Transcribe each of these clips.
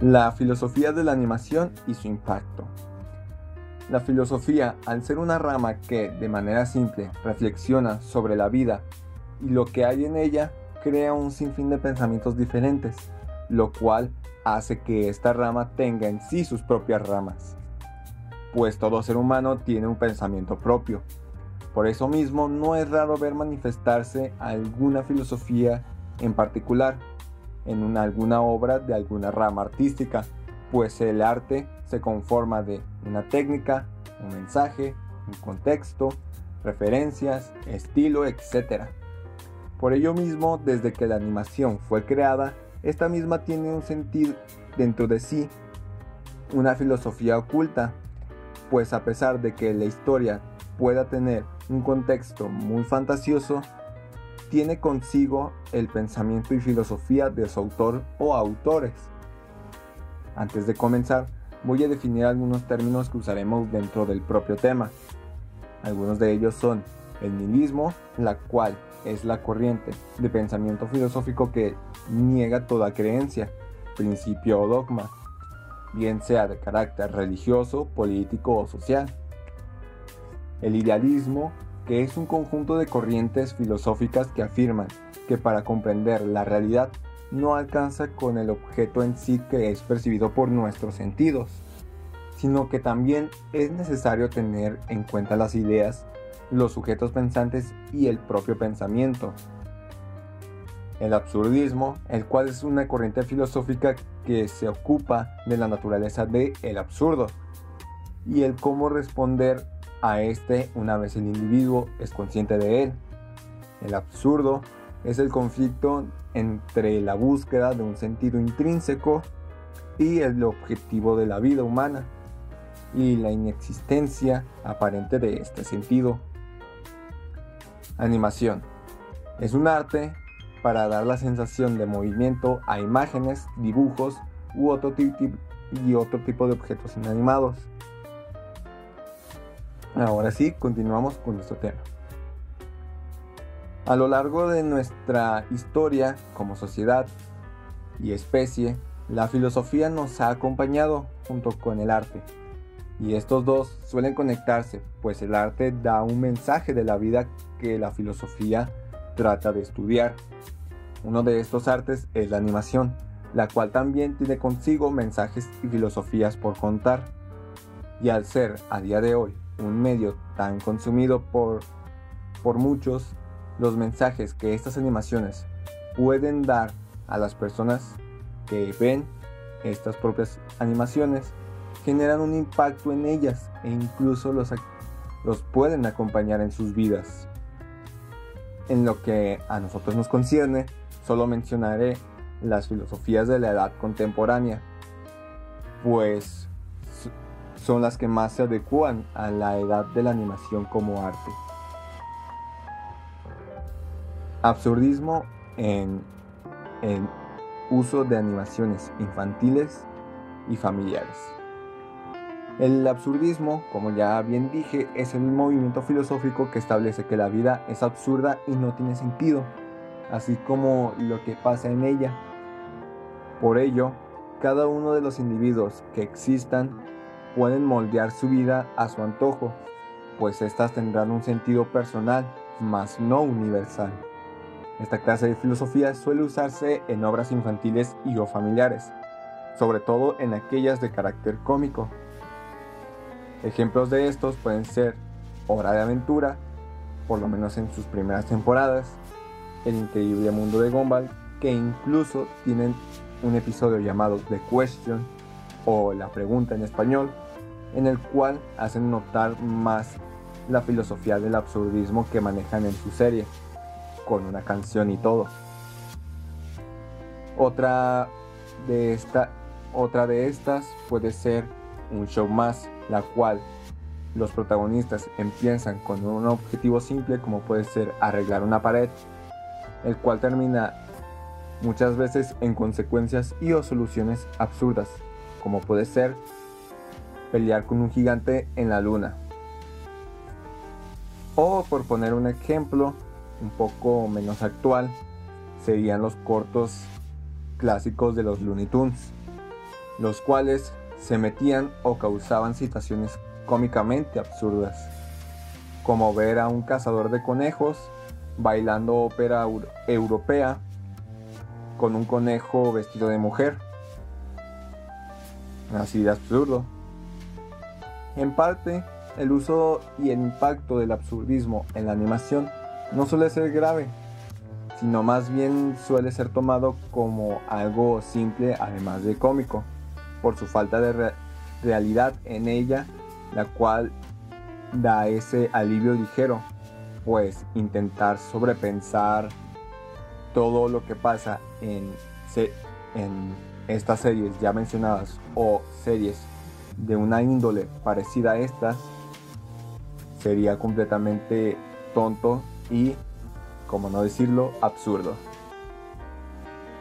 La filosofía de la animación y su impacto. La filosofía, al ser una rama que, de manera simple, reflexiona sobre la vida y lo que hay en ella, crea un sinfín de pensamientos diferentes, lo cual hace que esta rama tenga en sí sus propias ramas. Pues todo ser humano tiene un pensamiento propio. Por eso mismo no es raro ver manifestarse alguna filosofía en particular, en alguna obra de alguna rama artística, pues el arte se conforma de una técnica, un mensaje, un contexto, referencias, estilo, etc. Por ello mismo, desde que la animación fue creada, esta misma tiene un sentido dentro de sí, una filosofía oculta, pues a pesar de que la historia pueda tener un contexto muy fantasioso, tiene consigo el pensamiento y filosofía de su autor o autores. Antes de comenzar, voy a definir algunos términos que usaremos dentro del propio tema. Algunos de ellos son el nihilismo, la cual es la corriente de pensamiento filosófico que niega toda creencia, principio o dogma, bien sea de carácter religioso, político o social. El idealismo que es un conjunto de corrientes filosóficas que afirman que para comprender la realidad no alcanza con el objeto en sí que es percibido por nuestros sentidos, sino que también es necesario tener en cuenta las ideas, los sujetos pensantes y el propio pensamiento. El absurdismo, el cual es una corriente filosófica que se ocupa de la naturaleza del el absurdo y el cómo responder a este una vez el individuo es consciente de él. El absurdo es el conflicto entre la búsqueda de un sentido intrínseco y el objetivo de la vida humana y la inexistencia aparente de este sentido. Animación. Es un arte para dar la sensación de movimiento a imágenes, dibujos u otro, y otro tipo de objetos inanimados. Ahora sí, continuamos con nuestro tema. A lo largo de nuestra historia como sociedad y especie, la filosofía nos ha acompañado junto con el arte. Y estos dos suelen conectarse, pues el arte da un mensaje de la vida que la filosofía trata de estudiar. Uno de estos artes es la animación, la cual también tiene consigo mensajes y filosofías por contar. Y al ser a día de hoy un medio tan consumido por, por muchos, los mensajes que estas animaciones pueden dar a las personas que ven estas propias animaciones generan un impacto en ellas e incluso los, los pueden acompañar en sus vidas. En lo que a nosotros nos concierne, solo mencionaré las filosofías de la edad contemporánea, pues son las que más se adecuan a la edad de la animación como arte. Absurdismo en, el uso de animaciones infantiles y familiares. El absurdismo, como ya bien dije, es el movimiento filosófico que establece que la vida es absurda y no tiene sentido, así como lo que pasa en ella. Por ello, cada uno de los individuos que existan pueden moldear su vida a su antojo, pues éstas tendrán un sentido personal, mas no universal. Esta clase de filosofía suele usarse en obras infantiles y o familiares, sobre todo en aquellas de carácter cómico. Ejemplos de estos pueden ser Hora de Aventura, por lo menos en sus primeras temporadas, El increíble mundo de Gumball, que incluso tienen un episodio llamado The Question o La pregunta en español, en el cual hacen notar más la filosofía del absurdismo que manejan en su serie, con una canción y todo. Otra de, esta, otra de estas puede ser un show más, la cual los protagonistas empiezan con un objetivo simple como puede ser arreglar una pared, el cual termina muchas veces en consecuencias y o soluciones absurdas, como puede ser pelear con un gigante en la luna. O por poner un ejemplo un poco menos actual, serían los cortos clásicos de los Looney Tunes, los cuales se metían o causaban situaciones cómicamente absurdas, como ver a un cazador de conejos bailando ópera europea con un conejo vestido de mujer. Así de absurdo. En parte, el uso y el impacto del absurdismo en la animación no suele ser grave, sino más bien suele ser tomado como algo simple además de cómico, por su falta de realidad en ella, la cual da ese alivio ligero, pues intentar sobrepensar todo lo que pasa en, en estas series ya mencionadas o series de una índole parecida a estas sería completamente tonto y, como no decirlo, absurdo.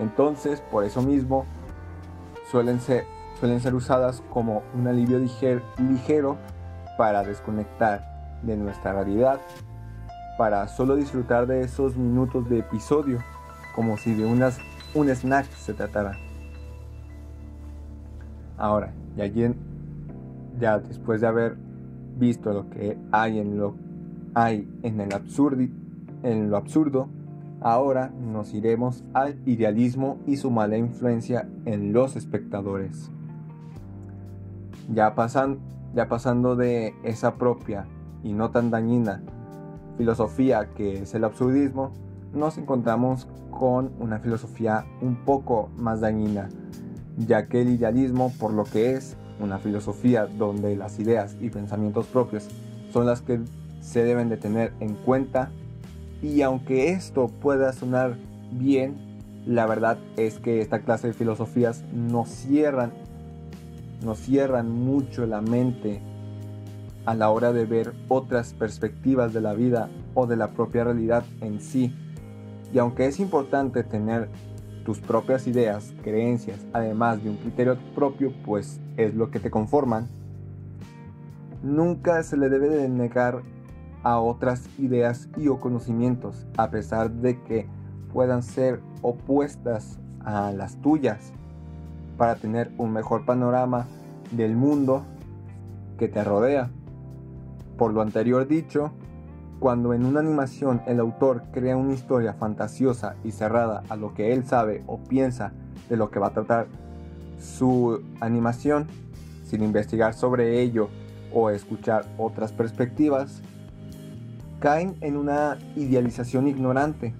Entonces, por eso mismo, suelen ser, usadas como un alivio ligero para desconectar de nuestra realidad, para solo disfrutar de esos minutos de episodio, como si de unas, un snack se tratara. Ahora, ya, ya después de haber visto lo que hay en lo hay en el absurdi, en lo absurdo, ahora nos iremos al idealismo y su mala influencia en los espectadores. Ya, pasan, ya pasando de esa propia y no tan dañina filosofía que es el absurdismo, nos encontramos con una filosofía un poco más dañina, ya que el idealismo, por lo que es una filosofía donde las ideas y pensamientos propios son las que se deben de tener en cuenta y aunque esto pueda sonar bien, la verdad es que esta clase de filosofías nos cierran, nos cierran mucho la mente a la hora de ver otras perspectivas de la vida o de la propia realidad en sí. Y aunque es importante tener tus propias ideas, creencias, además de un criterio propio, pues es lo que te conforman, nunca se le debe de negar a otras ideas y o conocimientos, a pesar de que puedan ser opuestas a las tuyas, para tener un mejor panorama del mundo que te rodea. Por lo anterior dicho, cuando en una animación el autor crea una historia fantasiosa y cerrada a lo que él sabe o piensa de lo que va a tratar su animación, sin investigar sobre ello o escuchar otras perspectivas, caen en una idealización ignorante.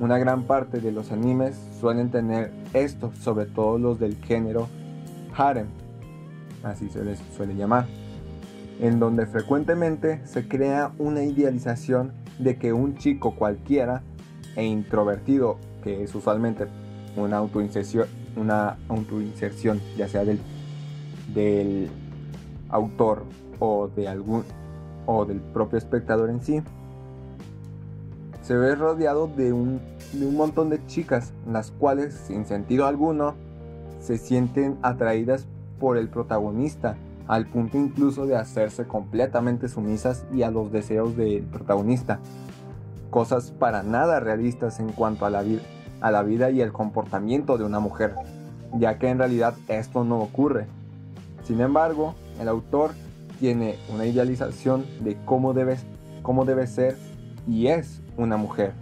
Una gran parte de los animes suelen tener esto, sobre todo los del género harem, así se les suele llamar, en donde frecuentemente se crea una idealización de que un chico cualquiera e introvertido, que es usualmente una autoinserción, una autoinserción ya sea del, del autor o de algún o del propio espectador en sí, se ve rodeado de un, de un montón de chicas, las cuales, sin sentido alguno, se sienten atraídas por el protagonista, al punto incluso de hacerse completamente sumisas y a los deseos del protagonista. Cosas para nada realistas en cuanto a la, vida y el comportamiento de una mujer, ya que en realidad esto no ocurre. Sin embargo, el autor tiene una idealización de cómo debe ser y es una mujer.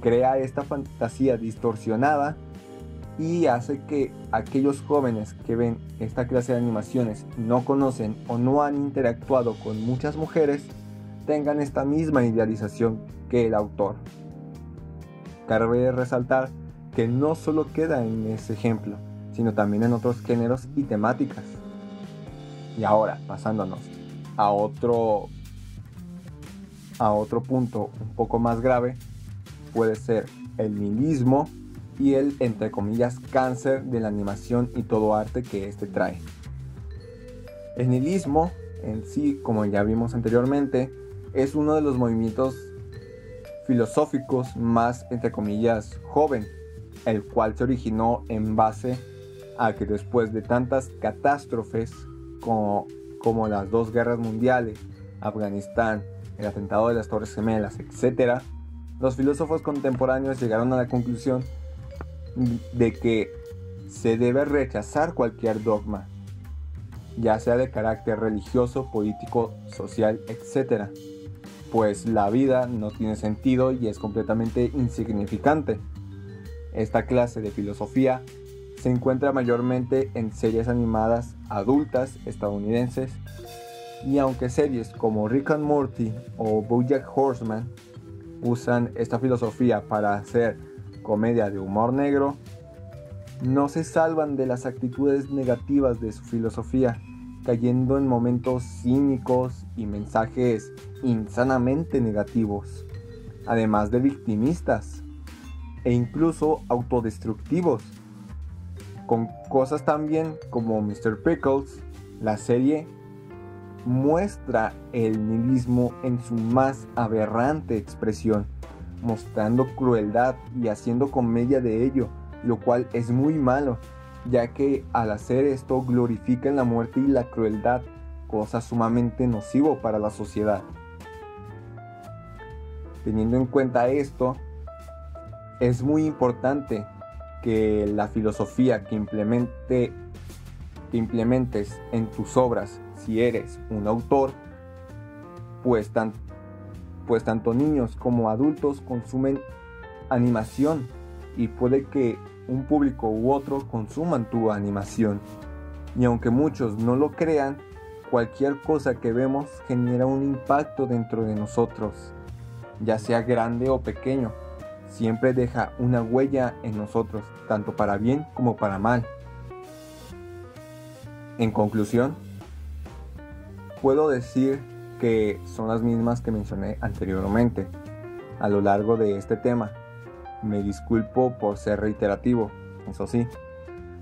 crea esta fantasía distorsionada y hace que aquellos jóvenes que ven esta clase de animaciones no conocen o no han interactuado con muchas mujeres tengan esta misma idealización que el autor. Cabe resaltar que no solo queda en ese ejemplo, sino también en otros géneros y temáticas. Y ahora, pasándonos a otro a otro punto un poco más grave, puede ser el nihilismo y el, entre comillas, cáncer de la animación y todo arte que este trae. El nihilismo en sí, como ya vimos anteriormente, es uno de los movimientos filosóficos más, entre comillas, joven, el cual se originó en base a que después de tantas catástrofes como, como las dos guerras mundiales, Afganistán, el atentado de las Torres Gemelas, etc., los filósofos contemporáneos llegaron a la conclusión de que se debe rechazar cualquier dogma, ya sea de carácter religioso, político, social, etc., pues la vida no tiene sentido y es completamente insignificante. Esta clase de filosofía se encuentra mayormente en series animadas adultas estadounidenses y aunque series como Rick and Morty o BoJack Horseman usan esta filosofía para hacer comedia de humor negro, no se salvan de las actitudes negativas de su filosofía, cayendo en momentos cínicos y mensajes insanamente negativos, además de victimistas e incluso autodestructivos, con cosas también como Mr. Pickles, la serie muestra el nihilismo en su más aberrante expresión mostrando crueldad y haciendo comedia de ello, lo cual es muy malo, ya que al hacer esto glorifican la muerte y la crueldad, cosa sumamente nocivo para la sociedad. Teniendo en cuenta esto, es muy importante que la filosofía que, implemente, que implementes en tus obras, si eres un autor, pues tanto pues tanto niños como adultos consumen animación y puede que un público u otro consuman tu animación. Y aunque muchos no lo crean, cualquier cosa que vemos genera un impacto dentro de nosotros, ya sea grande o pequeño. Siempre deja una huella en nosotros, tanto para bien como para mal. En conclusión, puedo decir que son las mismas que mencioné anteriormente a lo largo de este tema. Me disculpo por ser reiterativo, eso sí.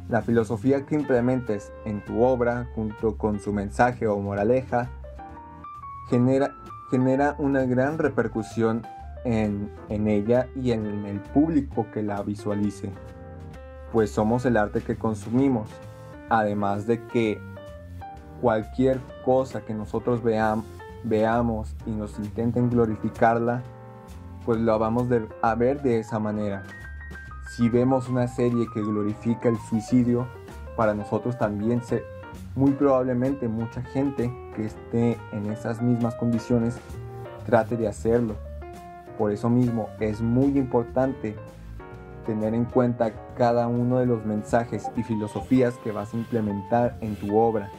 La filosofía que implementes en tu obra junto con su mensaje o moraleja genera, genera una gran repercusión en, en ella y en el público que la visualice, pues somos el arte que consumimos, además de que cualquier cosa que nosotros veamos veamos y nos intenten glorificarla, pues lo vamos a ver de esa manera. Si vemos una serie que glorifica el suicidio, para nosotros también se, muy probablemente mucha gente que esté en esas mismas condiciones trate de hacerlo. Por eso mismo es muy importante tener en cuenta cada uno de los mensajes y filosofías que vas a implementar en tu obra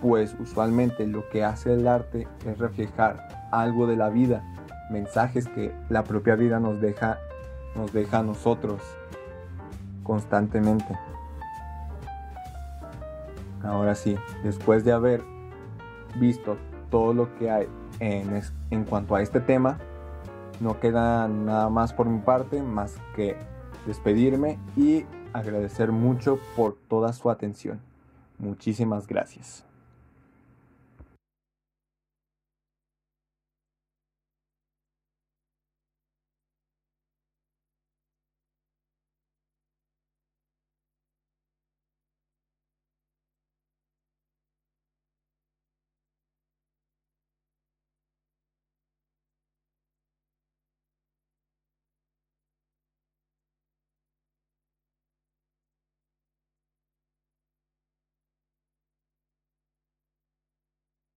pues usualmente lo que hace el arte es reflejar algo de la vida, mensajes que la propia vida nos deja, nos deja a nosotros constantemente. Ahora sí, después de haber visto todo lo que hay en, en cuanto a este tema, no queda nada más por mi parte más que despedirme y agradecer mucho por toda su atención. Muchísimas gracias.